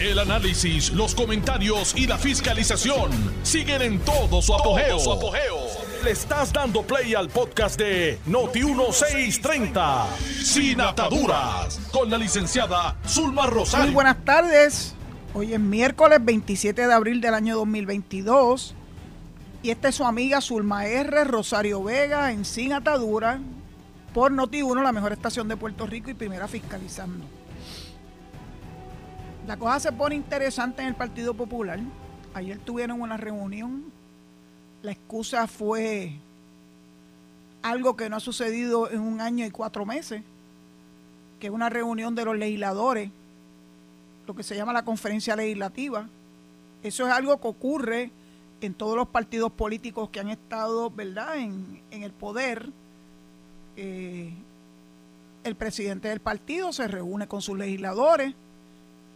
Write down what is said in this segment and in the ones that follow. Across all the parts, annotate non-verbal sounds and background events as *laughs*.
El análisis, los comentarios y la fiscalización siguen en todo su apogeo. Le estás dando play al podcast de Noti1630, Sin Ataduras, con la licenciada Zulma Rosario. Muy buenas tardes. Hoy es miércoles 27 de abril del año 2022. Y esta es su amiga Zulma R. Rosario Vega en Sin Atadura por Noti1, la mejor estación de Puerto Rico y primera fiscalizando. La cosa se pone interesante en el Partido Popular. Ayer tuvieron una reunión. La excusa fue algo que no ha sucedido en un año y cuatro meses, que es una reunión de los legisladores, lo que se llama la conferencia legislativa. Eso es algo que ocurre en todos los partidos políticos que han estado, ¿verdad?, en, el poder. Eh, el presidente del partido se reúne con sus legisladores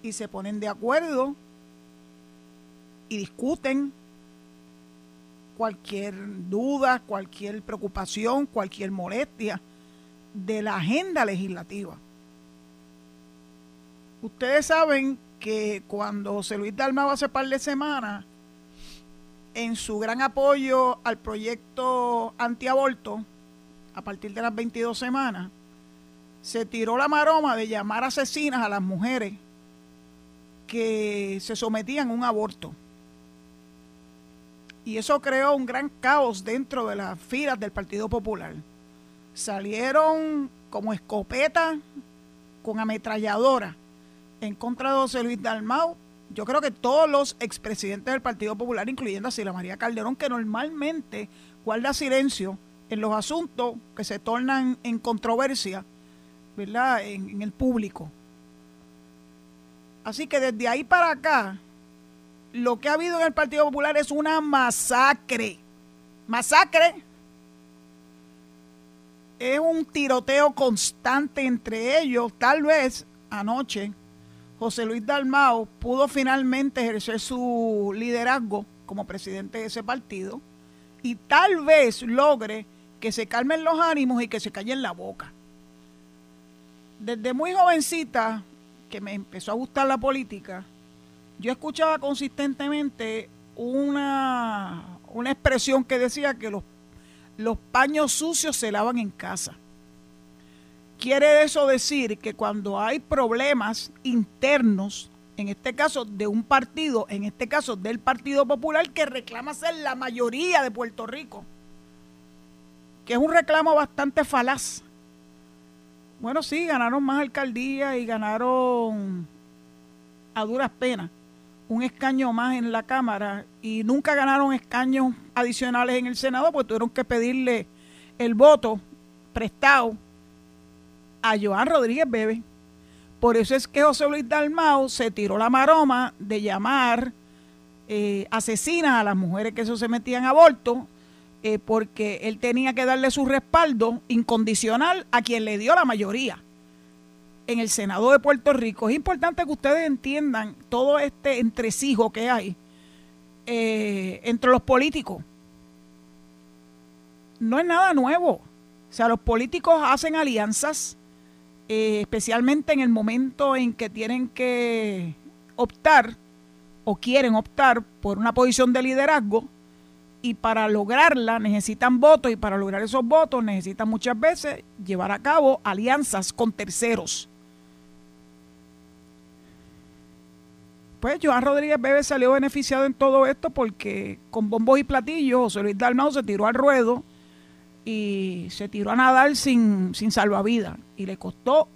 y se ponen de acuerdo y discuten cualquier duda, cualquier preocupación, cualquier molestia de la agenda legislativa. Ustedes saben que cuando José Luis Dalmau hace par de semanas, en su gran apoyo al proyecto antiaborto, a partir de las 22 semanas, se tiró la maroma de llamar asesinas a las mujeres que se sometían a un aborto. Y eso creó un gran caos dentro de las filas del Partido Popular. Salieron como escopeta con ametralladora en contra de José Luis Dalmau. Yo creo que todos los expresidentes del Partido Popular, incluyendo a Sila María Calderón, que normalmente guarda silencio en los asuntos que se tornan en controversia, ¿verdad?, en, en el público. Así que desde ahí para acá, lo que ha habido en el Partido Popular es una masacre. Masacre. Es un tiroteo constante entre ellos. Tal vez anoche José Luis Dalmao pudo finalmente ejercer su liderazgo como presidente de ese partido y tal vez logre que se calmen los ánimos y que se callen la boca. Desde muy jovencita, que me empezó a gustar la política, yo escuchaba consistentemente una, una expresión que decía que los, los paños sucios se lavan en casa. Quiere eso decir que cuando hay problemas internos, en este caso de un partido, en este caso del Partido Popular, que reclama ser la mayoría de Puerto Rico, que es un reclamo bastante falaz. Bueno, sí, ganaron más alcaldías y ganaron a duras penas un escaño más en la Cámara y nunca ganaron escaños adicionales en el Senado porque tuvieron que pedirle el voto prestado a Joan Rodríguez Bebe. Por eso es que José Luis Dalmau se tiró la maroma de llamar eh, asesinas a las mujeres que se sometían a aborto, eh, porque él tenía que darle su respaldo incondicional a quien le dio la mayoría en el Senado de Puerto Rico. Es importante que ustedes entiendan todo este entresijo que hay eh, entre los políticos. No es nada nuevo. O sea, los políticos hacen alianzas, eh, especialmente en el momento en que tienen que optar o quieren optar por una posición de liderazgo y para lograrla necesitan votos y para lograr esos votos necesitan muchas veces llevar a cabo alianzas con terceros. pues Joan Rodríguez Bebe salió beneficiado en todo esto porque con bombos y platillos José Luis Dalmau se tiró al ruedo y se tiró a nadar sin, sin salvavidas y le costó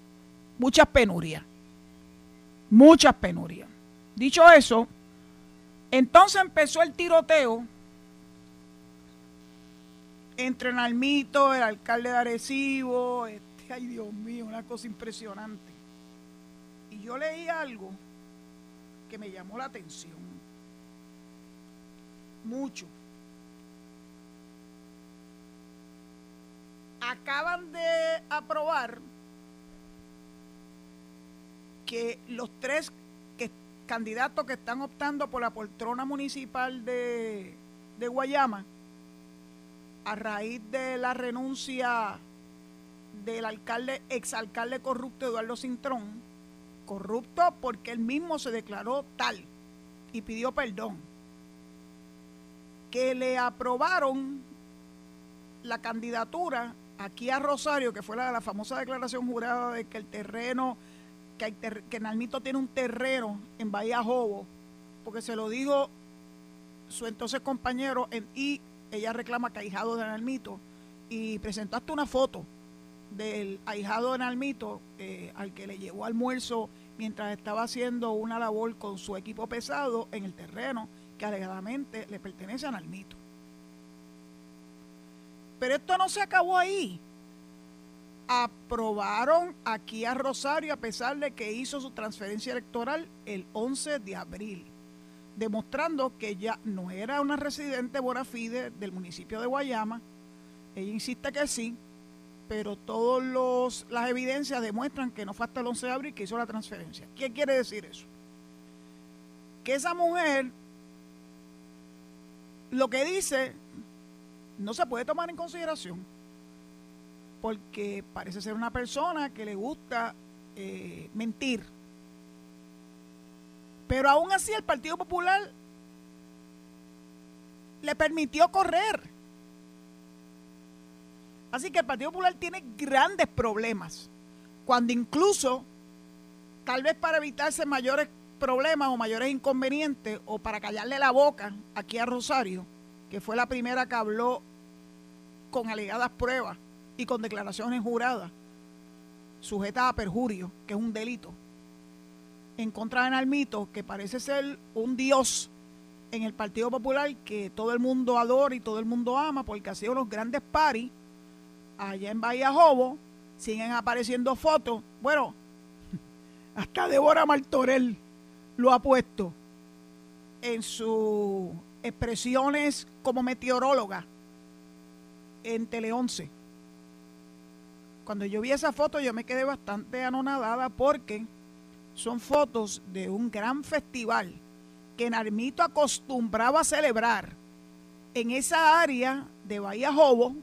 muchas penurias, muchas penurias. Dicho eso, entonces empezó el tiroteo entre Nalmito, el alcalde de Arecibo, este, ay Dios mío, una cosa impresionante. Y yo leí algo que me llamó la atención. Mucho. Acaban de aprobar que los tres candidatos que están optando por la poltrona municipal de Guayama, a raíz de la renuncia del alcalde, exalcalde corrupto Eduardo Cintrón, corrupto porque él mismo se declaró tal y pidió perdón. Que le aprobaron la candidatura aquí a Rosario, que fue la, la famosa declaración jurada de que el terreno, que, que Nalmito tiene un terreno en Bahía Jobo, porque se lo dijo su entonces compañero y ella reclama que ahijado de Nalmito y presentó hasta una foto del ahijado de Nalmito eh, al que le llevó almuerzo mientras estaba haciendo una labor con su equipo pesado en el terreno que alegadamente le pertenece a Nalmito. Pero esto no se acabó ahí. Aprobaron aquí a Rosario a pesar de que hizo su transferencia electoral el 11 de abril, demostrando que ella no era una residente bona fide del municipio de Guayama. Ella insiste que sí, pero todas las evidencias demuestran que no fue hasta el 11 de abril que hizo la transferencia. ¿Qué quiere decir eso? Que esa mujer lo que dice no se puede tomar en consideración porque parece ser una persona que le gusta eh, mentir. Pero aún así el Partido Popular le permitió correr. Así que el Partido Popular tiene grandes problemas, cuando incluso, tal vez para evitarse mayores problemas o mayores inconvenientes, o para callarle la boca aquí a Rosario, que fue la primera que habló con alegadas pruebas y con declaraciones juradas, sujetas a perjurio, que es un delito, en contra de que parece ser un dios en el Partido Popular que todo el mundo adora y todo el mundo ama porque ha sido los grandes paris allá en Bahía Jobo, siguen apareciendo fotos. Bueno, *laughs* hasta Débora Martorell lo ha puesto en sus expresiones como meteoróloga en Tele 11. Cuando yo vi esa foto yo me quedé bastante anonadada porque son fotos de un gran festival que Narmito acostumbraba a celebrar en esa área de Bahía Jobo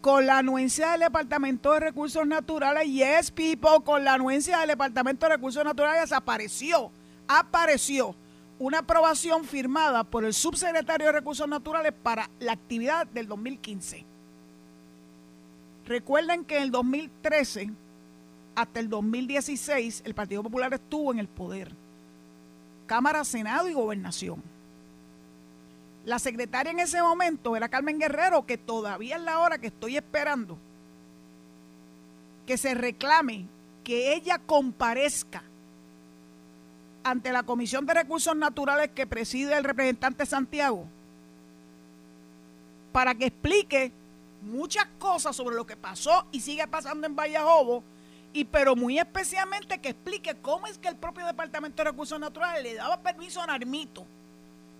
con la anuencia del Departamento de Recursos Naturales, yes people, con la anuencia del Departamento de Recursos Naturales apareció, apareció una aprobación firmada por el subsecretario de Recursos Naturales para la actividad del 2015. Recuerden que en el 2013 hasta el 2016 el Partido Popular estuvo en el poder. Cámara, Senado y Gobernación. La secretaria en ese momento era Carmen Guerrero, que todavía es la hora que estoy esperando que se reclame que ella comparezca ante la Comisión de Recursos Naturales que preside el representante Santiago para que explique muchas cosas sobre lo que pasó y sigue pasando en Vallajobo y pero muy especialmente que explique cómo es que el propio Departamento de Recursos Naturales le daba permiso a Narmito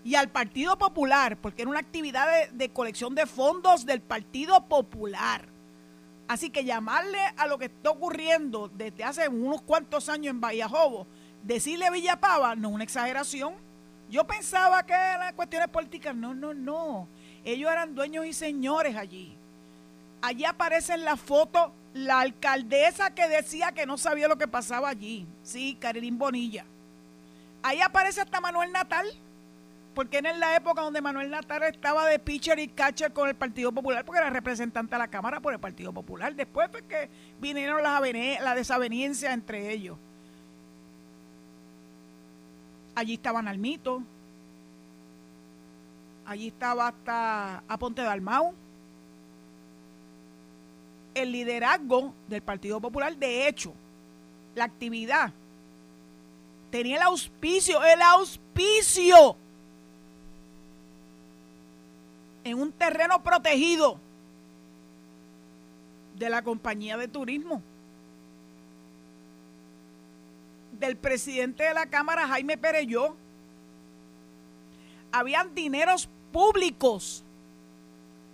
y al Partido Popular, porque era una actividad de, de, colección de fondos del Partido Popular. Así que llamarle a lo que está ocurriendo desde hace unos cuantos años en Vallajobo decirle a Villapava no es una exageración. Yo pensaba que eran cuestiones políticas. No, no, no. Ellos eran dueños y señores allí. Allí aparece en la foto la alcaldesa que decía que no sabía lo que pasaba allí. Sí, Karin Bonilla. Ahí aparece hasta Manuel Natal, porque era en la época donde Manuel Natal estaba de pitcher y catcher con el Partido Popular, porque era representante de la Cámara por el Partido Popular. Después fue que vinieron las, desavenencias entre ellos. Allí estaba Nalmito. Allí estaba hasta Aponte Dalmau. El liderazgo del Partido Popular, de hecho, la actividad tenía el auspicio, el auspicio en un terreno protegido de la compañía de turismo. Del presidente de la Cámara, Jaime Pereyó, habían dineros públicos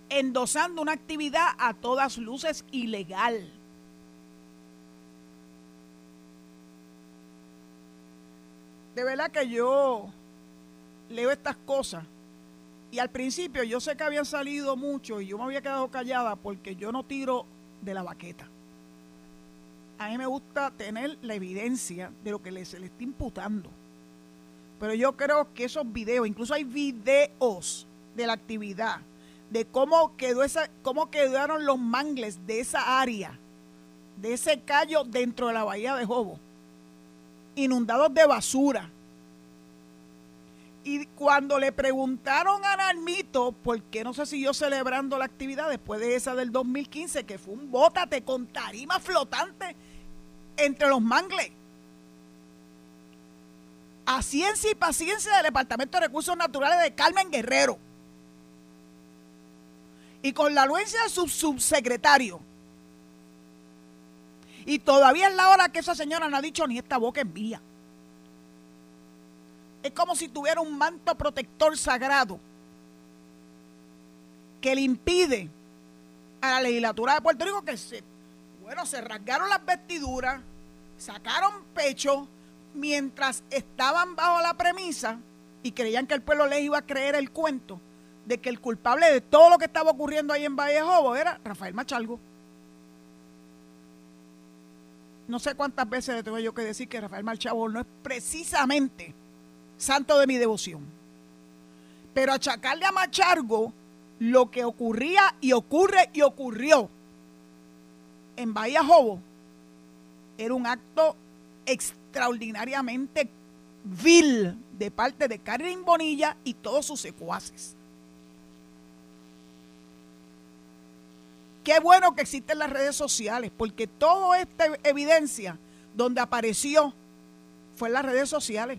endosando una actividad a todas luces ilegal. De verdad que yo leo estas cosas y al principio yo sé que habían salido mucho y yo me había quedado callada porque yo no tiro de la baqueta. a mí me gusta tener la evidencia de lo que se le está imputando. Pero yo creo que esos videos, incluso hay videos de la actividad, de cómo quedó esa, cómo quedaron los mangles de esa área, de ese callo dentro de la bahía de Jobo, inundados de basura. Y cuando le preguntaron a Narmito por qué no se siguió celebrando la actividad después de esa del 2015, que fue un bótate con tarima flotante entre los mangles. A ciencia y paciencia del Departamento de Recursos Naturales de Carmen Guerrero. Y con la anuencia de su subsecretario. Y todavía es la hora que esa señora no ha dicho ni esta boca es mía. Es como si tuviera un manto protector sagrado que le impide a la legislatura de Puerto Rico que se, bueno, se rasgaron las vestiduras, sacaron pecho mientras estaban bajo la premisa y creían que el pueblo les iba a creer el cuento de que el culpable de todo lo que estaba ocurriendo ahí en Vallejobo era Rafael Machalgo. No sé cuántas veces le tengo yo que decir que Rafael Machalgo no es precisamente santo de mi devoción. Pero achacarle a Machargo lo que ocurría y ocurre y ocurrió en Bahía Jobo era un acto extraordinariamente vil de parte de Karin Bonilla y todos sus secuaces. Qué bueno que existen las redes sociales, porque toda esta evidencia donde apareció fue en las redes sociales.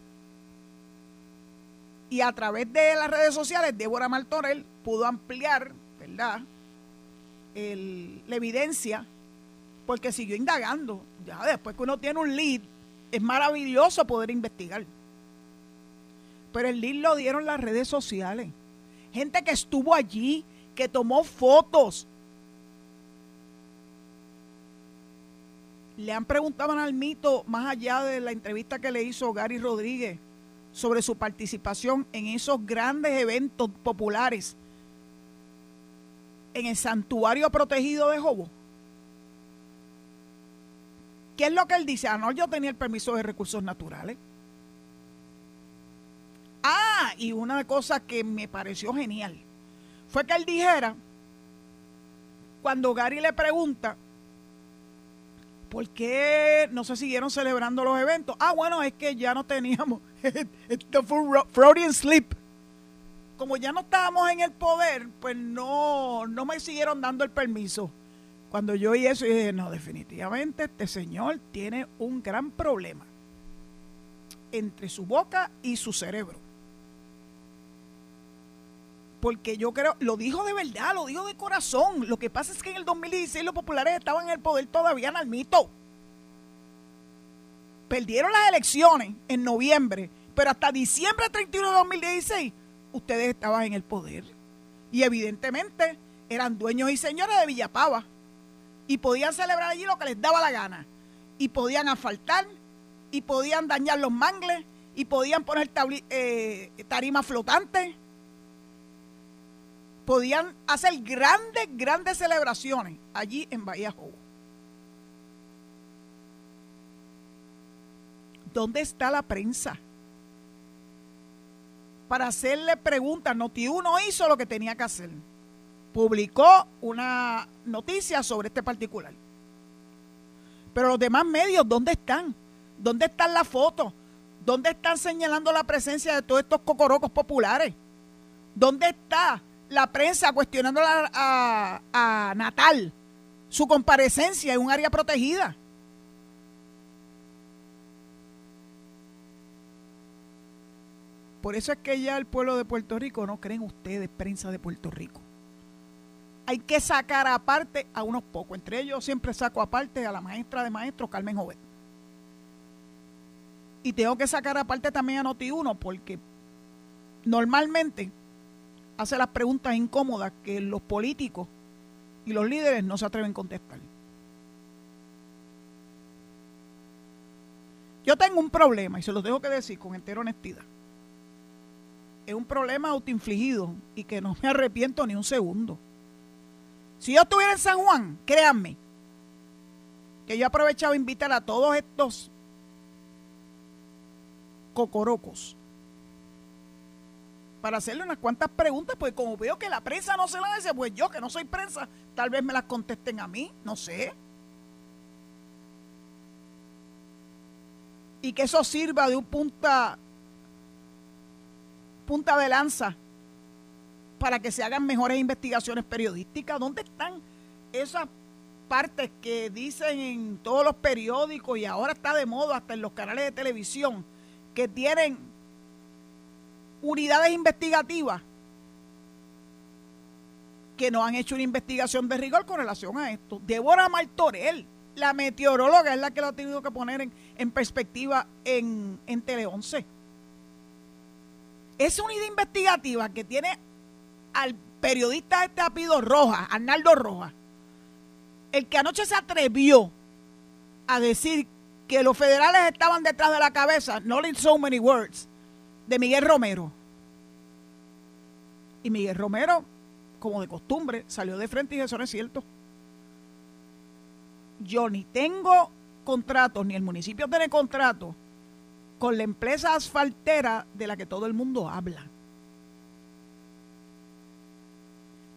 Y a través de las redes sociales, Débora Martorell pudo ampliar, ¿verdad? la evidencia, porque siguió indagando. Ya después que uno tiene un lead, es maravilloso poder investigar. Pero el lead lo dieron las redes sociales. Gente que estuvo allí, que tomó fotos. Le han preguntado al mito, más allá de la entrevista que le hizo Gary Rodríguez, sobre su participación en esos grandes eventos populares en el santuario protegido de Jobo. ¿Qué es lo que él dice? Ah, no, yo tenía el permiso de recursos naturales. Ah, y una cosa que me pareció genial fue que él dijera, cuando Gary le pregunta, ¿por qué no se siguieron celebrando los eventos? Ah, bueno, es que ya no teníamos, *laughs* esto fue Freudian slip. Como ya no estábamos en el poder, pues no, no me siguieron dando el permiso. Cuando yo oí eso, dije, no, definitivamente este señor tiene un gran problema entre su boca y su cerebro. Porque yo creo, lo dijo de verdad, lo dijo de corazón. Lo que pasa es que en el 2016 los populares estaban en el poder todavía en el mito perdieron las elecciones en noviembre, pero hasta diciembre 31 de 2016 ustedes estaban en el poder. Y evidentemente eran dueños y señores de Villapava. Y podían celebrar allí lo que les daba la gana. Y podían asfaltar, y podían dañar los mangles, y podían poner eh, tarimas flotantes. Podían hacer grandes, grandes celebraciones allí en Bahía Jobo. ¿Dónde está la prensa? Para hacerle preguntas, Noti uno hizo lo que tenía que hacer. Publicó una noticia sobre este particular. Pero los demás medios, ¿dónde están? ¿Dónde están las fotos? ¿Dónde están señalando la presencia de todos estos cocorocos populares? ¿Dónde está la prensa cuestionando a, a Natal su comparecencia en un área protegida? Por eso es que ya el pueblo de Puerto Rico no creen ustedes, prensa de Puerto Rico. Hay que sacar aparte a unos pocos. Entre ellos siempre saco aparte a la maestra de maestros, Carmen Jovet. Y tengo que sacar aparte también a Noti1 porque normalmente hace las preguntas incómodas que los políticos y los líderes no se atreven a contestar. Yo tengo un problema y se los dejo que decir con entera honestidad es un problema autoinfligido y que no me arrepiento ni un segundo. Si yo estuviera en San Juan, créanme, que yo he aprovechado a invitar a todos estos cocorocos para hacerle unas cuantas preguntas, pues como veo que la prensa no se la dice, pues yo que no soy prensa, tal vez me las contesten a mí, no sé. Y que eso sirva de un punta, punta de lanza para que se hagan mejores investigaciones periodísticas. ¿Dónde están esas partes que dicen en todos los periódicos y ahora está de moda hasta en los canales de televisión que tienen unidades investigativas que no han hecho una investigación de rigor con relación a esto. Débora Martorell, la meteoróloga, es la que lo ha tenido que poner en, perspectiva en, en Tele 11. Esa unidad investigativa que tiene al periodista este apellido Roja, Arnaldo Roja, el que anoche se atrevió a decir que los federales estaban detrás de la cabeza, no in so many words, de Miguel Romero. Y Miguel Romero, como de costumbre, salió de frente y dijo, eso no es cierto. Yo ni tengo contratos, ni el municipio tiene contrato con la empresa asfaltera de la que todo el mundo habla.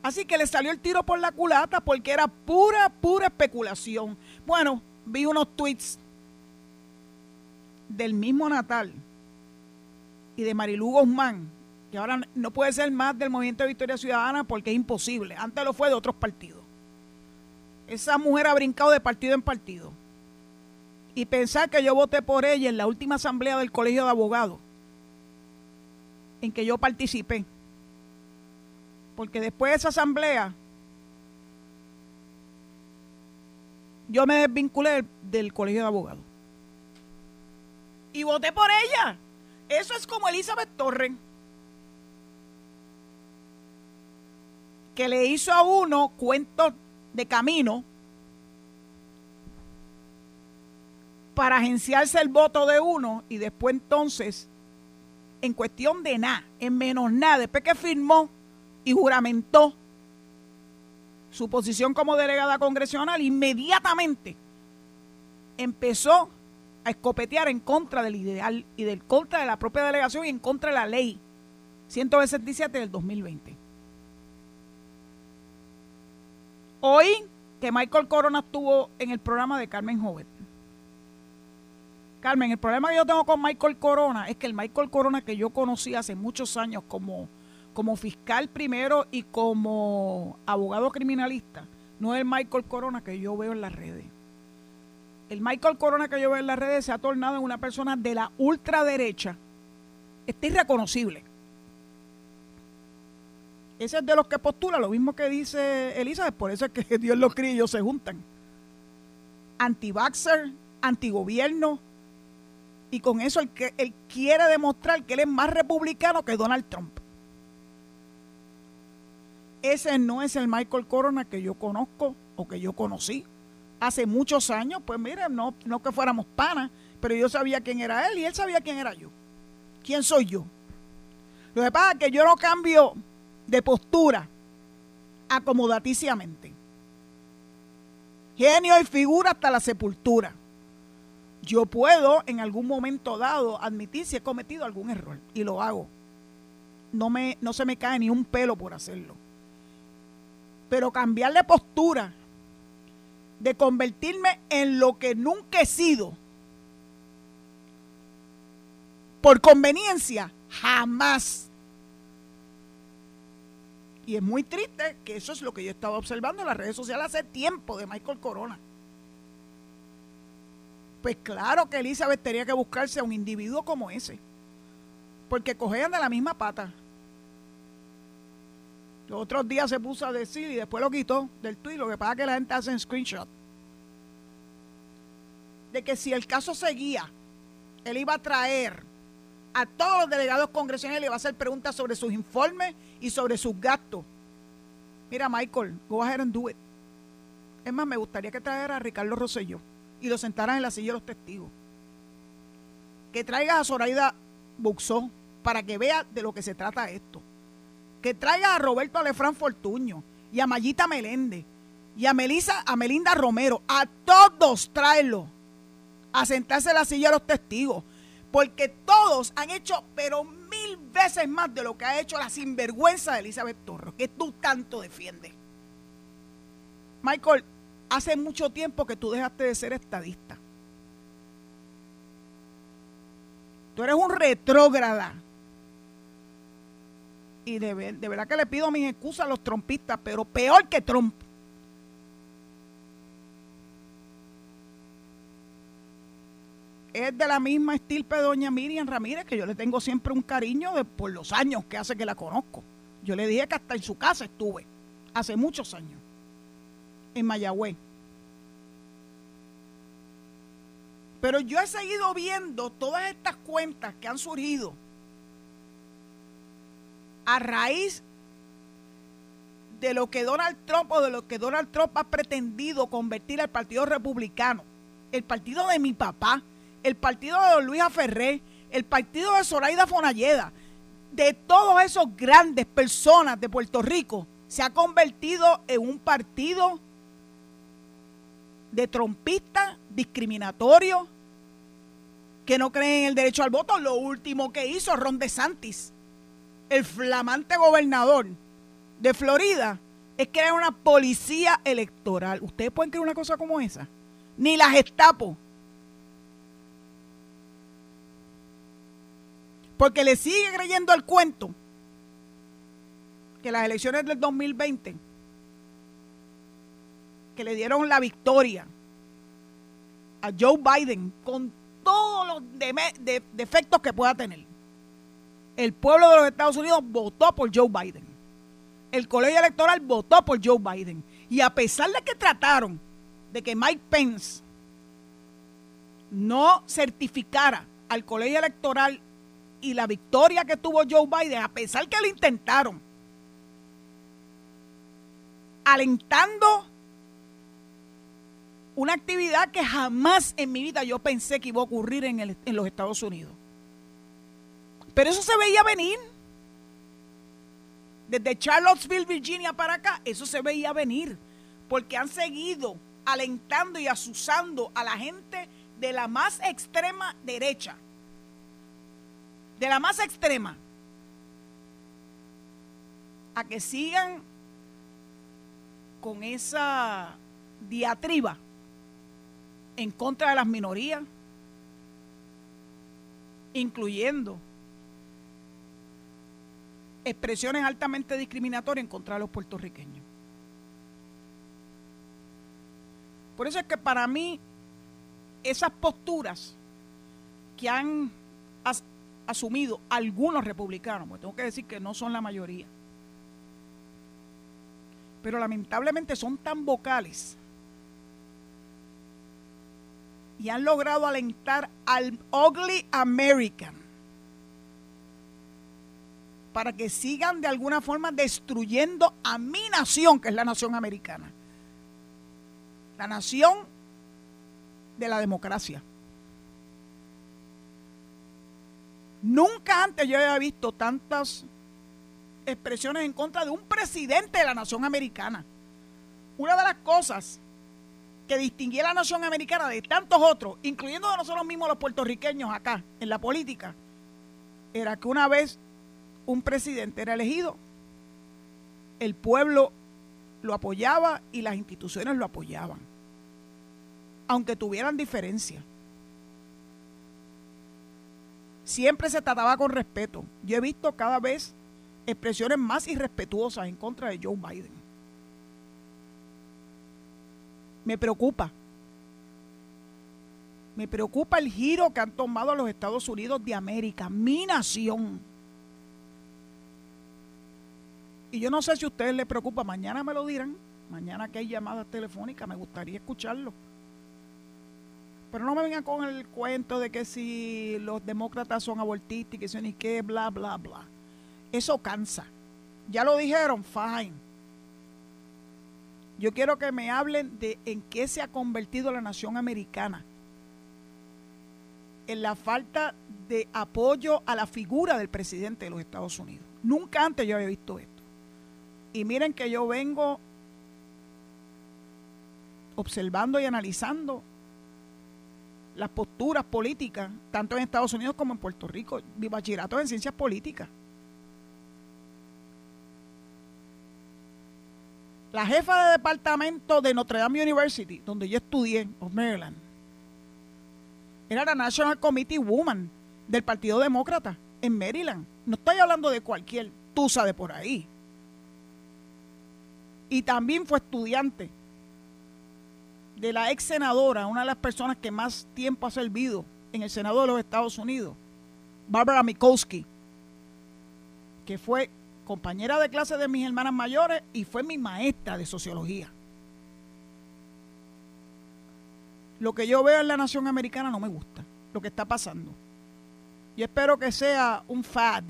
Así que le salió el tiro por la culata porque era pura, pura especulación. Bueno, vi unos tweets del mismo Natal y de Marilu Guzmán, que ahora no puede ser más del Movimiento de Victoria Ciudadana porque es imposible. Antes lo fue de otros partidos. Esa mujer ha brincado de partido en partido. Y pensar que yo voté por ella en la última asamblea del Colegio de Abogados, en que yo participé. Porque después de esa asamblea, yo me desvinculé del Colegio de Abogados. Y voté por ella. Eso es como Elizabeth Torres, que le hizo a uno cuentos de camino para agenciarse el voto de uno y después entonces, en cuestión de nada, en menos nada, después que firmó y juramentó su posición como delegada congresional, inmediatamente empezó a escopetear en contra del ideal y del contra de la propia delegación y en contra de la ley 167 del 2020. Hoy que Michael Corona estuvo en el programa de Carmen Jovet. Carmen, el problema que yo tengo con Michael Corona es que el Michael Corona que yo conocí hace muchos años como, como fiscal primero y como abogado criminalista, no es el Michael Corona que yo veo en las redes el Michael Corona que yo veo en las redes se ha tornado en una persona de la ultraderecha. Está irreconocible. Ese es de los que postula lo mismo que dice Elizabeth, por eso es que *laughs* Dios los cría y ellos se juntan. Anti-vaxxer, antigobierno, y con eso él, él quiere demostrar que él es más republicano que Donald Trump. Ese no es el Michael Corona que yo conozco o que yo conocí hace muchos años, pues mire, no, no que fuéramos panas, pero yo sabía quién era él y él sabía quién era yo. ¿Quién soy yo? Lo que pasa es que yo no cambio de postura acomodaticiamente. Genio y figura hasta la sepultura. Yo puedo en algún momento dado admitir si he cometido algún error y lo hago. No, me, no se me cae ni un pelo por hacerlo. Pero cambiar de postura de convertirme en lo que nunca he sido. Por conveniencia, jamás. Y es muy triste que eso es lo que yo estaba observando en las redes sociales hace tiempo de Michael Corona. Pues claro que Elizabeth tenía que buscarse a un individuo como ese. Porque cogían de la misma pata. Los otros días se puso a decir y después lo quitó del tweet. Lo que pasa es que la gente hace en screenshot. De que si el caso seguía, él iba a traer a todos los delegados congresionales y le iba a hacer preguntas sobre sus informes y sobre sus gastos. Mira, Michael, go ahead and do it. Es más, me gustaría que trajera a Ricardo Rosselló y lo sentaran en la silla de los testigos. Que traiga a Zoraida Buxó para que vea de lo que se trata esto que traiga a Roberto Alefrán Fortuño y a Mayita Meléndez y a, Melissa, a Melinda Romero, a todos tráelo a sentarse en la silla de los testigos, porque todos han hecho, pero mil veces más de lo que ha hecho la sinvergüenza de Elizabeth Torres, que tú tanto defiendes. Michael, hace mucho tiempo que tú dejaste de ser estadista. Tú eres un retrógrada. Y de, de verdad que le pido mis excusas a los trompistas, pero peor que Trump. es de la misma estirpe de doña Miriam Ramírez, que yo le tengo siempre un cariño de, por los años que hace que la conozco. Yo le dije que hasta en su casa estuve, hace muchos años, en Mayagüez. Pero yo he seguido viendo todas estas cuentas que han surgido a raíz de lo que Donald Trump o de lo que Donald Trump ha pretendido convertir al Partido Republicano, el partido de mi papá, el partido de Luis Ferré, el partido de Zoraida Fonalleda, de todos esos grandes personas de Puerto Rico, se ha convertido en un partido de trompistas, discriminatorio, que no creen en el derecho al voto. Lo último que hizo Ron DeSantis, el flamante gobernador de Florida, es crear una policía electoral. ¿Ustedes pueden creer una cosa como esa? Ni la Gestapo Porque le sigue creyendo el cuento que las elecciones del 2020, que le dieron la victoria a Joe Biden con todos los defectos que pueda tener. El pueblo de los Estados Unidos votó por Joe Biden. El colegio electoral votó por Joe Biden. Y a pesar de que trataron de que Mike Pence no certificara al colegio electoral y la victoria que tuvo Joe Biden, a pesar que lo intentaron, alentando una actividad que jamás en mi vida yo pensé que iba a ocurrir en, en los Estados Unidos. Pero eso se veía venir. Desde Charlottesville, Virginia para acá, eso se veía venir. Porque han seguido alentando y asusando a la gente de la más extrema derecha de la más extrema a que sigan con esa diatriba en contra de las minorías, incluyendo expresiones altamente discriminatorias en contra de los puertorriqueños. Por eso es que para mí esas posturas que han asumido algunos republicanos, porque tengo que decir que no son la mayoría, pero lamentablemente son tan vocales y han logrado alentar al ugly American para que sigan de alguna forma destruyendo a mi nación, que es la nación americana. La nación de la democracia. Nunca antes yo había visto tantas expresiones en contra de un presidente de la nación americana. Una de las cosas que distinguía a la nación americana de tantos otros, incluyendo de nosotros mismos los puertorriqueños acá en la política, era que una vez un presidente era elegido, el pueblo lo apoyaba y las instituciones lo apoyaban, aunque tuvieran diferencias siempre se trataba con respeto. Yo he visto cada vez expresiones más irrespetuosas en contra de Joe Biden. Me preocupa. Me preocupa el giro que han tomado los Estados Unidos de América, mi nación. Y yo no sé si a ustedes les preocupa, mañana me lo dirán, mañana que hay llamadas telefónicas, me gustaría escucharlo. Pero no me vengan con el cuento de que si los demócratas son abortistas y que son y qué, bla, bla, bla. Eso cansa. Ya lo dijeron, fine. Yo quiero que me hablen de en qué se ha convertido la nación americana. En la falta de apoyo a la figura del presidente de los Estados Unidos. Nunca antes yo había visto esto. Y miren que yo vengo observando y analizando las posturas políticas, tanto en Estados Unidos como en Puerto Rico. Mi bachillerato en ciencias políticas. La jefa de departamento de Notre Dame University, donde yo estudié, of Maryland, era la National Committee Woman del Partido Demócrata en Maryland. No estoy hablando de cualquier tusa de por ahí. Y también fue estudiante de la ex senadora, una de las personas que más tiempo ha servido en el Senado de los Estados Unidos, Barbara Mikowski, que fue compañera de clase de mis hermanas mayores y fue mi maestra de sociología. Lo que yo veo en la nación americana no me gusta, lo que está pasando. Y espero que sea un fad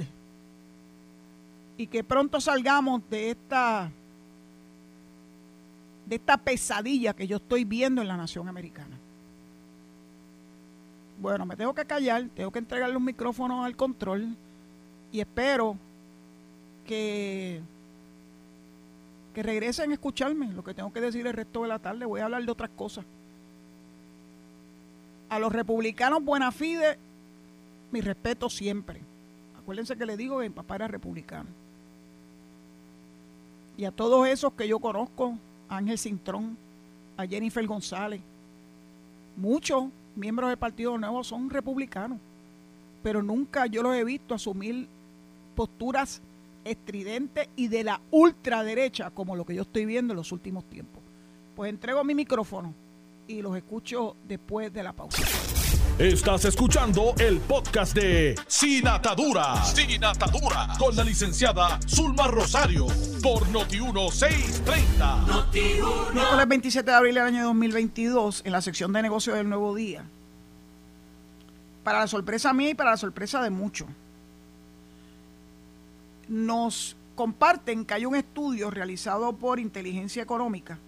y que pronto salgamos de esta de esta pesadilla que yo estoy viendo en la nación americana. Bueno, me tengo que callar, tengo que entregar los micrófonos al control y espero que, que regresen a escucharme. Lo que tengo que decir el resto de la tarde, voy a hablar de otras cosas. A los republicanos buena fide, mi respeto siempre. Acuérdense que le digo que mi papá era republicano. Y a todos esos que yo conozco, Ángel Cintrón, a Jennifer González. Muchos miembros del Partido Nuevo son republicanos, pero nunca yo los he visto asumir posturas estridentes y de la ultraderecha como lo que yo estoy viendo en los últimos tiempos. Pues entrego mi micrófono y los escucho después de la pausa. Estás escuchando el podcast de Sin Atadura. Sin Atadura. Con la licenciada Zulma Rosario. Por Noti1630. Noti Miércoles 27 de abril del año 2022, en la sección de negocios del Nuevo Día. Para la sorpresa mía y para la sorpresa de muchos, nos comparten que hay un estudio realizado por Inteligencia Económica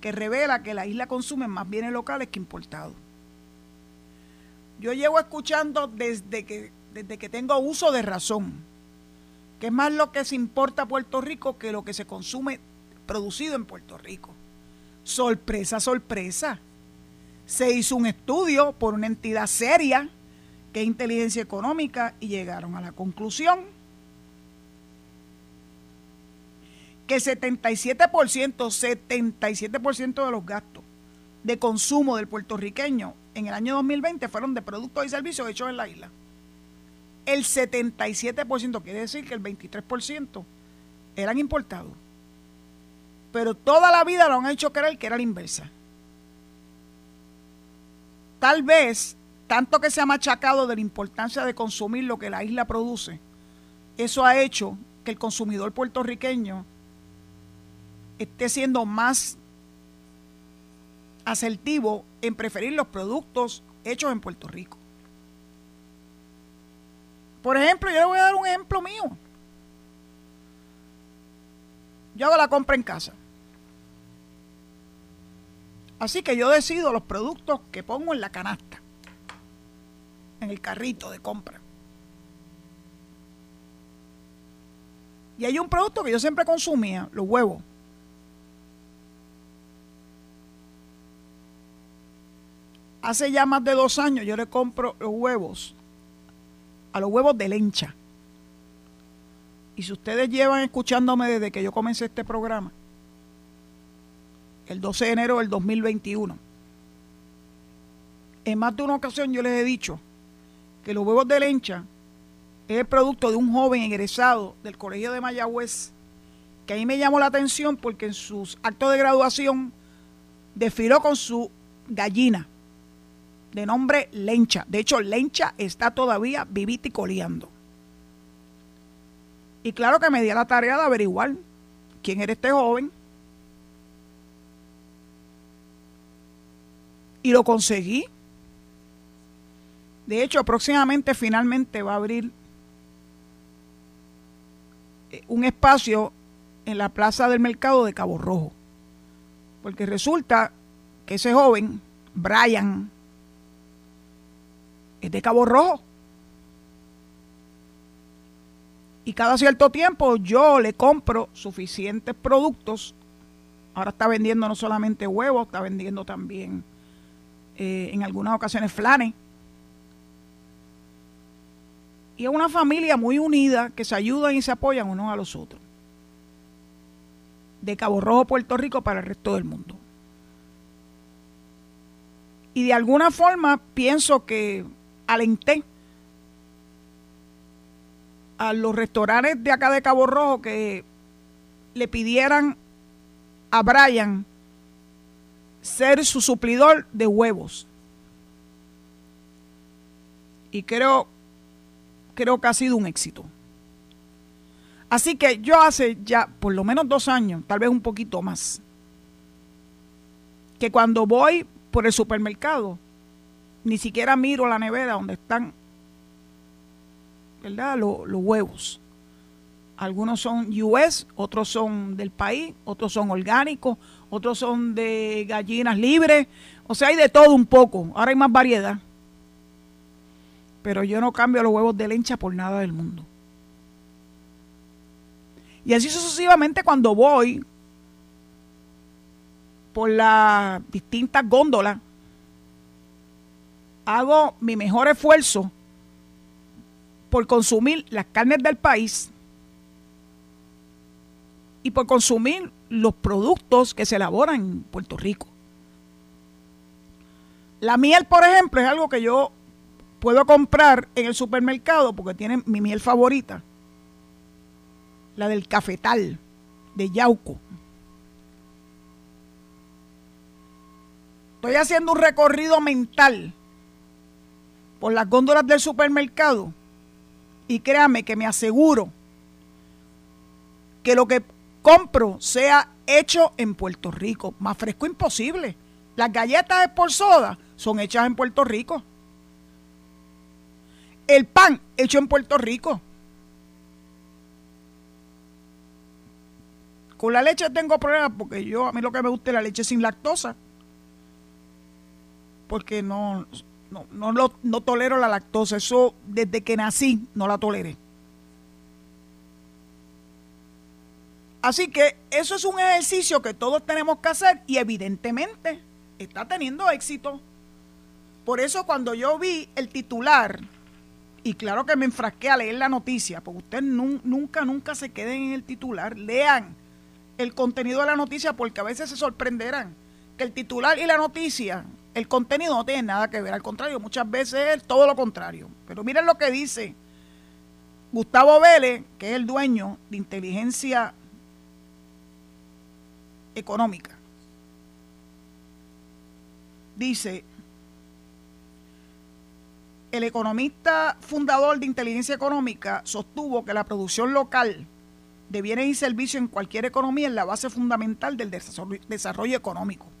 que revela que la isla consume más bienes locales que importados. Yo llevo escuchando desde que, desde que tengo uso de razón, que es más lo que se importa a Puerto Rico que lo que se consume producido en Puerto Rico. Sorpresa, sorpresa. Se hizo un estudio por una entidad seria, que es inteligencia económica, y llegaron a la conclusión que el 77%, 77% de los gastos de consumo del puertorriqueño en el año 2020 fueron de productos y servicios hechos en la isla. El 77% quiere decir que el 23% eran importados. Pero toda la vida lo han hecho creer que era la inversa. Tal vez, tanto que se ha machacado de la importancia de consumir lo que la isla produce, eso ha hecho que el consumidor puertorriqueño esté siendo más asertivo en preferir los productos hechos en Puerto Rico. Por ejemplo, yo le voy a dar un ejemplo mío. Yo hago la compra en casa. Así que yo decido los productos que pongo en la canasta, en el carrito de compra. Y hay un producto que yo siempre consumía, los huevos. Hace ya más de dos años yo le compro los huevos, a los huevos de lencha. Y si ustedes llevan escuchándome desde que yo comencé este programa, el 12 de enero del 2021, en más de una ocasión yo les he dicho que los huevos de lencha es el producto de un joven egresado del Colegio de Mayagüez, que a mí me llamó la atención porque en sus actos de graduación desfiló con su gallina de nombre Lencha. De hecho, Lencha está todavía vivita y coleando. Y claro que me di a la tarea de averiguar quién era este joven. Y lo conseguí. De hecho, próximamente finalmente va a abrir eh, un espacio en la plaza del mercado de Cabo Rojo. Porque resulta que ese joven, Brian es de Cabo Rojo. Y cada cierto tiempo yo le compro suficientes productos Ahora está vendiendo no solamente huevos, está vendiendo también eh, en algunas ocasiones flanes. Y es una familia muy unida que se ayudan y se apoyan unos a los otros. De Cabo Rojo, Puerto Rico, para el resto del mundo. Y de alguna forma pienso que alenté a los restaurantes de acá de Cabo Rojo que le pidieran a Brian ser su suplidor de huevos. Y creo, creo que ha sido un éxito. Así que yo hace ya por lo menos dos años, tal vez un poquito más, que cuando voy por el supermercado, ni siquiera miro la nevera donde están ¿verdad? Los, huevos. Algunos son US, otros son del país, otros son orgánicos, otros son de gallinas libres. O sea, hay de todo un poco. Ahora hay más variedad. Pero yo no cambio los huevos de lencha por nada del mundo. Y así sucesivamente cuando voy por las distintas góndolas, hago mi mejor esfuerzo por consumir las carnes del país y por consumir los productos que se elaboran en Puerto Rico. La miel, por ejemplo, es algo que yo puedo comprar en el supermercado porque tiene mi miel favorita, la del cafetal de Yauco. Estoy haciendo un recorrido mental por las góndolas del supermercado y créame que me aseguro que lo que compro sea hecho en Puerto Rico. Más fresco imposible. Las galletas de por soda son hechas en Puerto Rico. El pan hecho en Puerto Rico. Con la leche tengo problemas porque yo a mí lo que me gusta es la leche sin lactosa. Porque no no, no, no tolero la lactosa. Eso desde que nací no la toleré. Así que eso es un ejercicio que todos tenemos que hacer y evidentemente está teniendo éxito. Por eso cuando yo vi el titular, y claro que me enfrasqué a leer la noticia, porque ustedes nunca, nunca se queden en el titular, lean el contenido de la noticia porque a veces se sorprenderán que el titular y la noticia el contenido no tiene nada que ver, al contrario, muchas veces es todo lo contrario. Pero miren lo que dice Gustavo Vélez, que es el dueño de inteligencia económica. Dice, el economista fundador de inteligencia económica sostuvo que la producción local de bienes y servicios en cualquier economía es la base fundamental del desarrollo económico.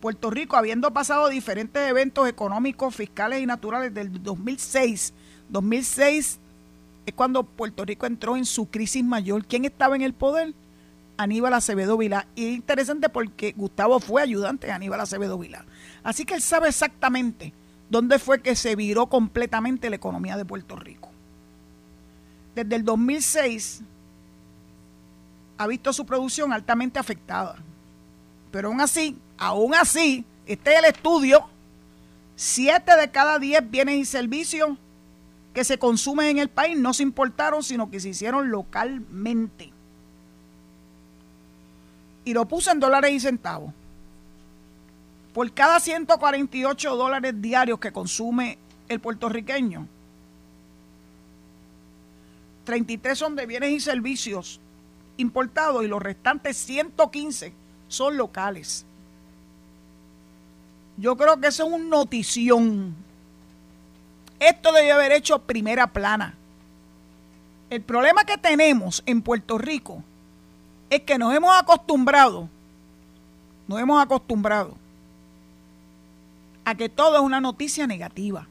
Puerto Rico, habiendo pasado diferentes eventos económicos, fiscales y naturales del 2006, 2006 es cuando Puerto Rico entró en su crisis mayor. ¿Quién estaba en el poder? Aníbal Acevedo Vilá. Y es interesante porque Gustavo fue ayudante de Aníbal Acevedo Vilá. Así que él sabe exactamente dónde fue que se viró completamente la economía de Puerto Rico. Desde el 2006 ha visto su producción altamente afectada. Pero aún así, Aún así, este es el estudio, siete de cada diez bienes y servicios que se consumen en el país no se importaron, sino que se hicieron localmente. Y lo puse en dólares y centavos. Por cada 148 dólares diarios que consume el puertorriqueño, 33 son de bienes y servicios importados y los restantes 115 son locales. Yo creo que eso es un notición. Esto debe haber hecho primera plana. El problema que tenemos en Puerto Rico es que nos hemos acostumbrado, nos hemos acostumbrado a que todo es una noticia negativa.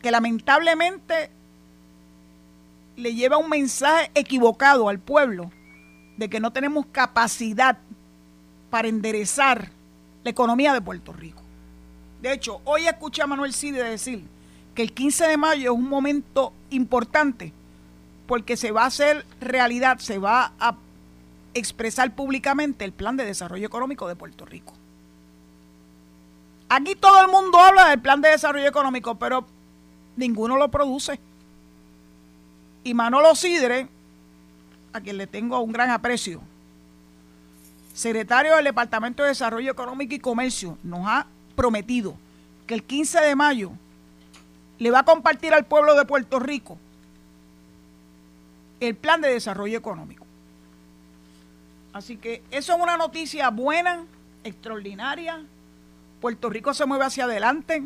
Que lamentablemente le lleva un mensaje equivocado al pueblo de que no tenemos capacidad para enderezar la economía de Puerto Rico. De hecho, hoy escuché a Manuel Cide decir que el 15 de mayo es un momento importante porque se va a hacer realidad, se va a expresar públicamente el plan de desarrollo económico de Puerto Rico. Aquí todo el mundo habla del plan de desarrollo económico, pero ninguno lo produce. Y Manolo Sidre, a quien le tengo un gran aprecio, secretario del Departamento de Desarrollo Económico y Comercio, nos ha prometido que el 15 de mayo le va a compartir al pueblo de Puerto Rico el plan de desarrollo económico. Así que eso es una noticia buena, extraordinaria. Puerto Rico se mueve hacia adelante.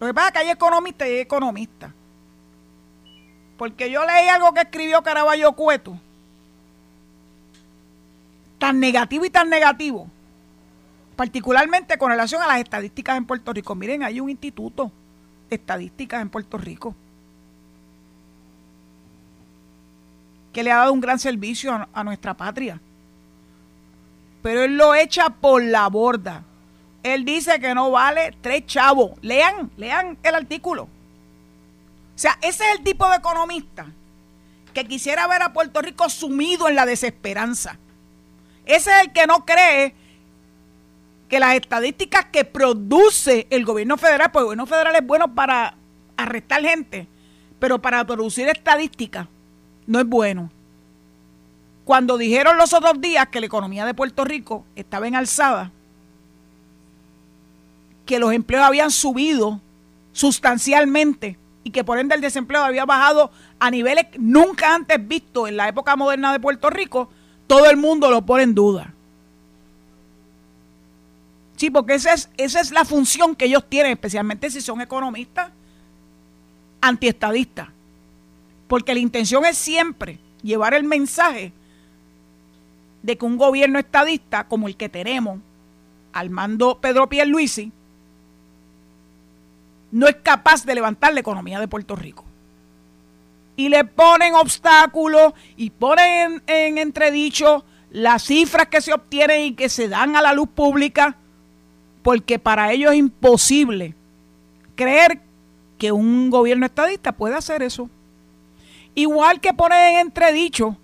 Lo que pasa es que hay economistas y economistas. Porque yo leí algo que escribió Caraballo Cueto. Tan negativo y tan negativo. Particularmente con relación a las estadísticas en Puerto Rico. Miren, hay un instituto de estadísticas en Puerto Rico. que le ha dado un gran servicio a, nuestra patria. Pero él lo echa por la borda. Él dice que no vale tres chavos. Lean, lean el artículo. Sea, ese es el tipo de economista que quisiera ver a Puerto Rico sumido en la desesperanza. Ese es el que no cree que las estadísticas que produce el gobierno federal, pues el gobierno federal es bueno para arrestar gente, pero para producir estadísticas no es bueno. Cuando dijeron los otros días que la economía de Puerto Rico estaba en alzada, que los empleos habían subido sustancialmente y que por ende el desempleo había bajado a niveles nunca antes vistos en la época moderna de Puerto Rico, todo el mundo lo pone en duda. Sí, porque esa es, esa es la función que ellos tienen, especialmente si son economistas antiestadistas. Porque la intención es siempre llevar el mensaje de que un gobierno estadista como el que tenemos al mando Pedro Pierluisi no es capaz de levantar la economía de Puerto Rico. Y le ponen obstáculos y ponen en, en entredicho las cifras que se obtienen y que se dan a la luz pública, porque para ellos es imposible creer que un gobierno estadista puede hacer eso. Igual que ponen en entredicho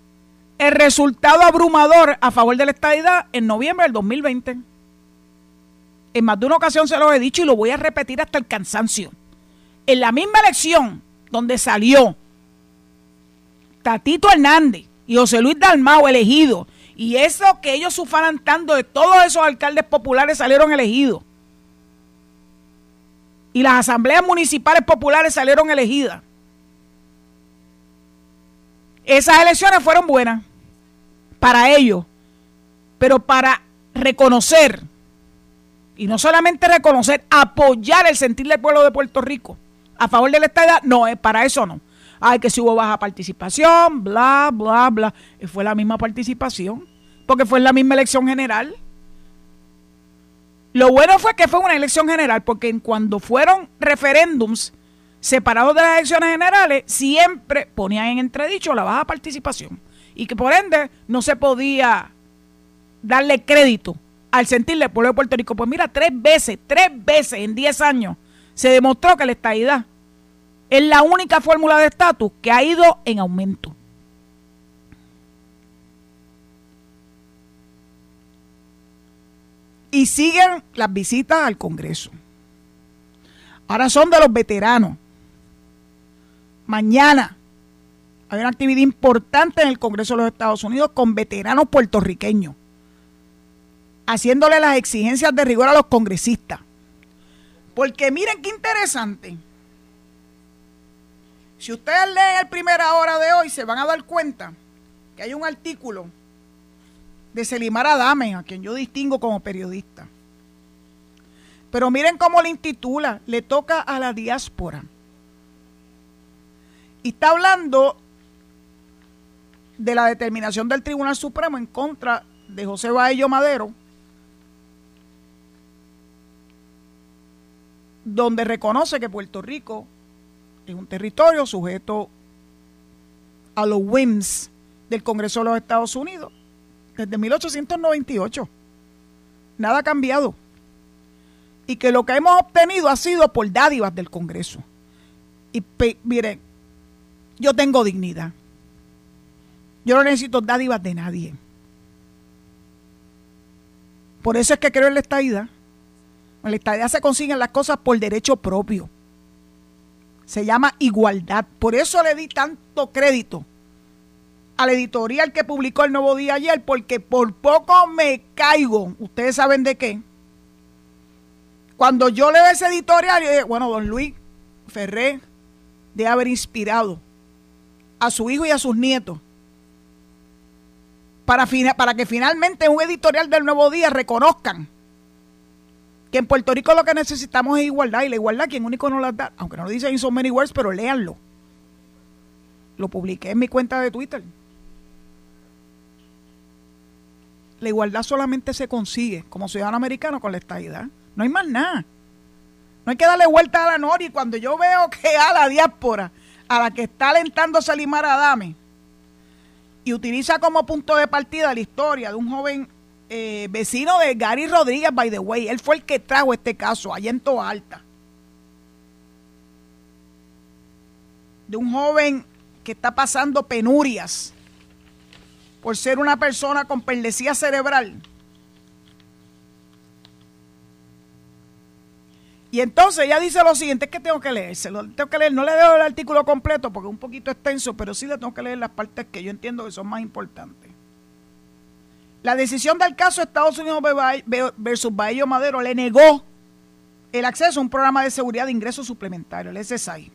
el resultado abrumador a favor de la estadidad en noviembre del 2020. En más de una ocasión se lo he dicho y lo voy a repetir hasta el cansancio. En la misma elección donde salió Tatito Hernández y José Luis Dalmao elegidos, y eso que ellos sufanan tanto de todos esos alcaldes populares salieron elegidos. Y las asambleas municipales populares salieron elegidas. Esas elecciones fueron buenas para ellos, pero para reconocer, y no solamente reconocer, apoyar el sentir del pueblo de Puerto Rico a favor de la estadidad, no, es para eso no. Ay, que si hubo baja participación, bla, bla, bla. Y fue la misma participación, porque fue la misma elección general. Lo bueno fue que fue una elección general, porque cuando fueron referéndums, separados de las elecciones generales, siempre ponían en entredicho la baja participación y que por ende no se podía darle crédito al sentirle del pueblo de Puerto Rico. Pues mira, tres veces, tres veces en diez años se demostró que la estadidad es la única fórmula de estatus que ha ido en aumento. Y siguen las visitas al Congreso. Ahora son de los veteranos mañana hay una actividad importante en el Congreso de los Estados Unidos con veteranos puertorriqueños, haciéndole las exigencias de rigor a los congresistas. Porque miren qué interesante. Si ustedes leen el primera hora de hoy, se van a dar cuenta que hay un artículo de Selimar Adame, a quien yo distingo como periodista. Pero miren cómo le intitula, le toca a la diáspora. Y está hablando de la determinación del Tribunal Supremo en contra de José Baello Madero, donde reconoce que Puerto Rico es un territorio sujeto a los whims del Congreso de los Estados Unidos desde 1898. Nada ha cambiado. Y que lo que hemos obtenido ha sido por dádivas del Congreso. Y miren, yo tengo dignidad. Yo no necesito dádivas de nadie. Por eso es que creo en la estadidad. En la estadidad se consiguen las cosas por derecho propio. Se llama igualdad. Por eso le di tanto crédito al editorial que publicó el Nuevo Día ayer, porque por poco me caigo. Ustedes saben de qué. Cuando yo leo ese editorial, yo dije, bueno, don Luis Ferré de haber inspirado a su hijo y a sus nietos para, para que finalmente un editorial del Nuevo Día reconozcan que en Puerto Rico lo que necesitamos es igualdad y la igualdad quien único no la da, aunque no lo dice en so many words, pero léanlo. Lo publiqué en mi cuenta de Twitter. La igualdad solamente se consigue como ciudadano americano con la estadidad. No hay más nada. No hay que darle vuelta a la Nori. Cuando yo veo que a la diáspora, a la que está alentando Salimar Adame, y utiliza como punto de partida la historia de un joven eh, vecino de Gary Rodríguez, by the way. Él fue el que trajo este caso allá en Toa Alta. De un joven que está pasando penurias por ser una persona con perlesía cerebral Y entonces ella dice lo siguiente, es que tengo que leérselo, tengo que leer, no le dejo el artículo completo porque es un poquito extenso, pero sí le tengo que leer las partes que yo entiendo que son más importantes. La decisión del caso Estados Unidos versus Baello Madero le negó el acceso a un programa de seguridad de ingresos suplementario, el SSI.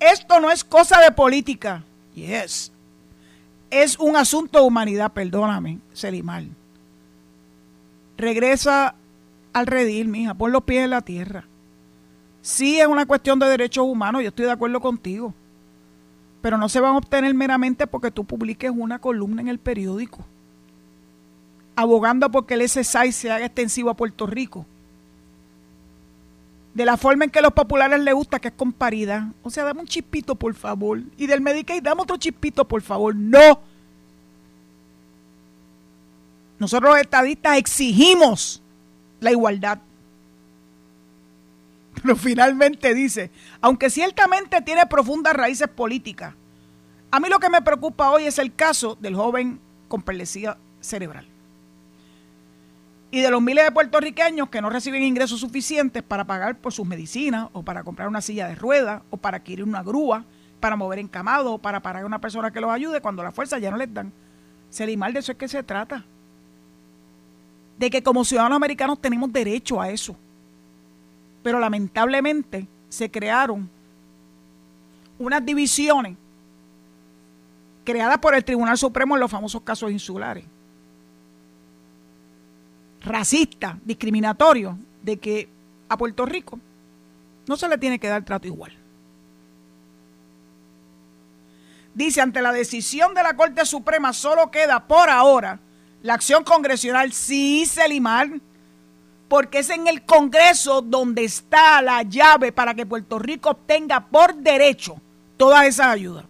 Esto no es cosa de política. Yes. Es un asunto de humanidad, perdóname, Selimar regresa al redil, mija, pon los pies en la tierra. Sí es una cuestión de derechos humanos, yo estoy de acuerdo contigo. Pero no se van a obtener meramente porque tú publiques una columna en el periódico. Abogando porque el SSI se haga extensivo a Puerto Rico. De la forma en que a los populares les gusta, que es con paridad. O sea, dame un chispito, por favor. Y del Medicaid, dame otro chispito, por favor. No nosotros los estadistas exigimos la igualdad. *laughs* Pero finalmente dice, aunque ciertamente tiene profundas raíces políticas, a mí lo que me preocupa hoy es el caso del joven con perlesía cerebral. Y de los miles de puertorriqueños que no reciben ingresos suficientes para pagar por sus medicinas, o para comprar una silla de ruedas, o para adquirir una grúa, para mover encamado, o para pagar a una persona que los ayude cuando la fuerza ya no les dan. mal de eso es que se trata de que como ciudadanos americanos tenemos derecho a eso. Pero lamentablemente se crearon unas divisiones creadas por el Tribunal Supremo en los famosos casos insulares. Racistas, discriminatorios, de que a Puerto Rico no se le tiene que dar trato igual. Dice, ante la decisión de la Corte Suprema solo queda por ahora la acción congresional sí, Selimar, porque es en el Congreso donde está la llave para que Puerto Rico obtenga por derecho todas esas ayudas.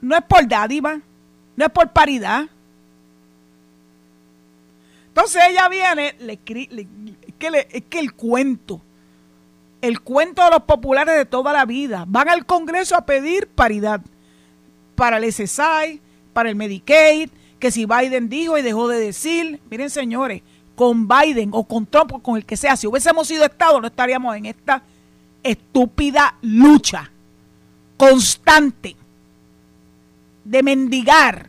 No es por dádiva, no es por paridad. Entonces ella viene, le, es, que es que el cuento, el cuento de los populares de toda la vida, van al Congreso a pedir paridad para el SSI, para el Medicaid, que si Biden dijo y dejó de decir, miren señores, con Biden o con Trump o con el que sea, si hubiésemos sido Estado no estaríamos en esta estúpida lucha constante de mendigar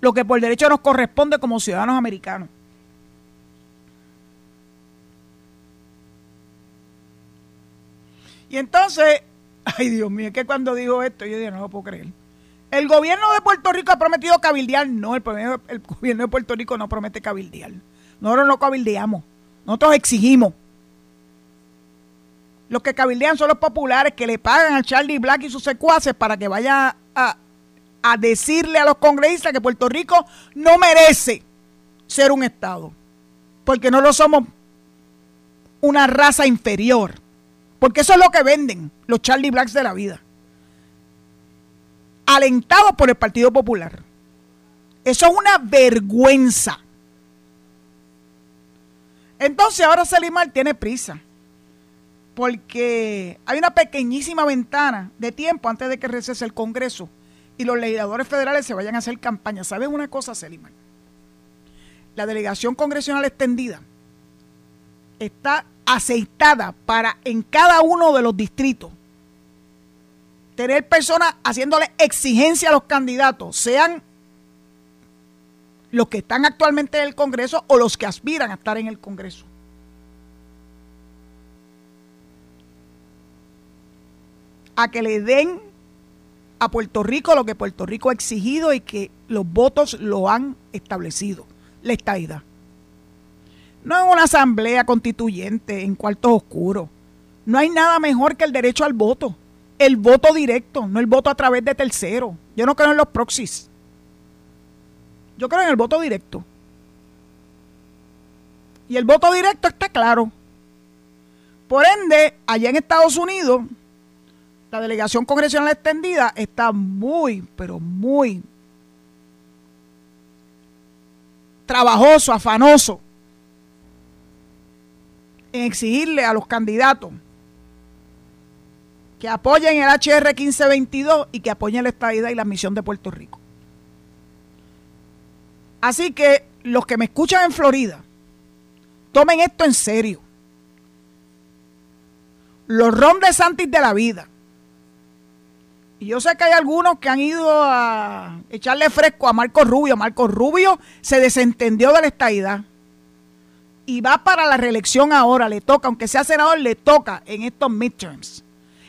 lo que por derecho nos corresponde como ciudadanos americanos. Y entonces, *laughs* ay Dios mío, es que cuando dijo esto yo dije, no lo puedo creer. El gobierno de Puerto Rico ha prometido cabildear. No, el, el gobierno de Puerto Rico no promete cabildear. Nosotros no cabildeamos. Nosotros exigimos. Los que cabildean son los populares que le pagan a Charlie Black y sus secuaces para que vaya a, a decirle a los congresistas que Puerto Rico no merece ser un Estado. Porque no lo somos una raza inferior. Porque eso es lo que venden los Charlie Blacks de la vida alentado por el Partido Popular. Eso es una vergüenza. Entonces ahora Salimar tiene prisa. porque hay una pequeñísima ventana de tiempo antes de que recese el Congreso y los legisladores federales se vayan a hacer campaña. ¿Saben una cosa, Seliman? La delegación congresional extendida está aceitada para en cada uno de los distritos tener personas haciéndole exigencia a los candidatos, sean los que están actualmente en el Congreso o los que aspiran a estar en el Congreso. A que le den a Puerto Rico lo que Puerto Rico ha exigido y que los votos lo han establecido, la estadidad. No es una asamblea constituyente en cuartos oscuros. No hay nada mejor que el derecho al voto. El voto directo, no el voto a través de terceros. Yo no creo en los proxies. Yo creo en el voto directo. Y el voto directo está claro. Por ende, allá en Estados Unidos, la delegación congresional extendida está muy, pero muy trabajoso, afanoso en exigirle a los candidatos que apoyen el HR 1522 y que apoyen la estadidad y la misión de Puerto Rico. Así que los que me escuchan en Florida, tomen esto en serio. Los Ron de Santis de la vida. Y yo sé que hay algunos que han ido a echarle fresco a Marco Rubio. Marco Rubio se desentendió de la estadidad y va para la reelección ahora, le toca, aunque sea senador, le toca en estos midterms.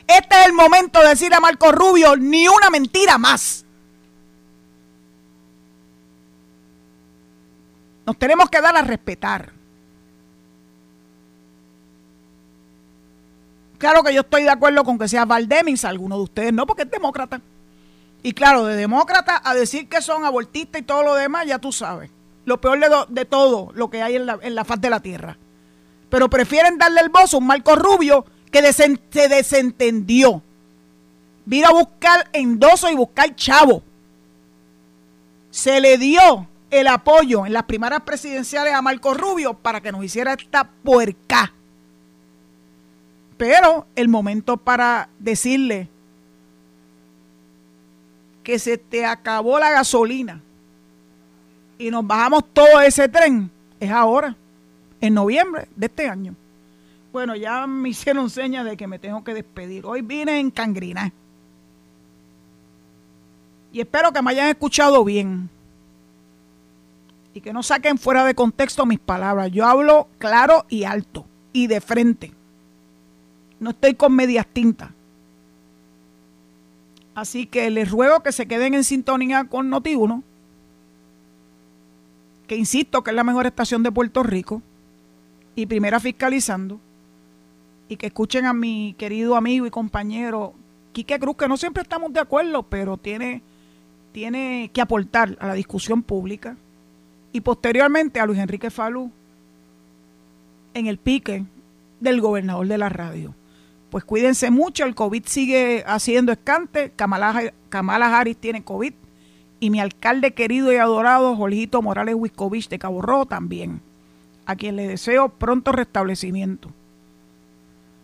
Este es el momento de decir a Marco Rubio ni una mentira más. Nos tenemos que dar a respetar. Claro que yo estoy de acuerdo con que sea Valdemins, alguno de ustedes no, porque es demócrata. Y claro, de demócrata a decir que son abortistas y todo lo demás, ya tú sabes lo peor de, todo lo que hay en la, faz de la tierra. Pero prefieren darle el voz a un Marco Rubio que se desentendió. Vino a buscar endoso y buscar chavo. Se le dio el apoyo en las primeras presidenciales a Marco Rubio para que nos hiciera esta puerca. Pero el momento para decirle que se te acabó la gasolina y nos bajamos todo ese tren es ahora, en noviembre de este año. Bueno, ya me *laughs* hicieron señas de que me tengo que despedir. Hoy vine en Cangrina. Y espero que me hayan escuchado bien. Y que no saquen fuera de contexto mis palabras. Yo hablo claro y alto. Y de frente. No estoy con medias tintas. Así que les ruego que se queden en sintonía con Noti1 que insisto que es la mejor estación de Puerto Rico, y primera fiscalizando, y que escuchen a mi querido amigo y compañero Quique Cruz, que no siempre estamos de acuerdo, pero tiene, tiene que aportar a la discusión pública, y posteriormente a Luis Enrique Falú en el pique del gobernador de la radio. Pues cuídense mucho, el COVID sigue haciendo escante, Kamala, Harris tiene COVID, y mi alcalde querido y adorado, Jorgito Morales Wiscovich de Cabo Rojo también, a quien le deseo pronto restablecimiento.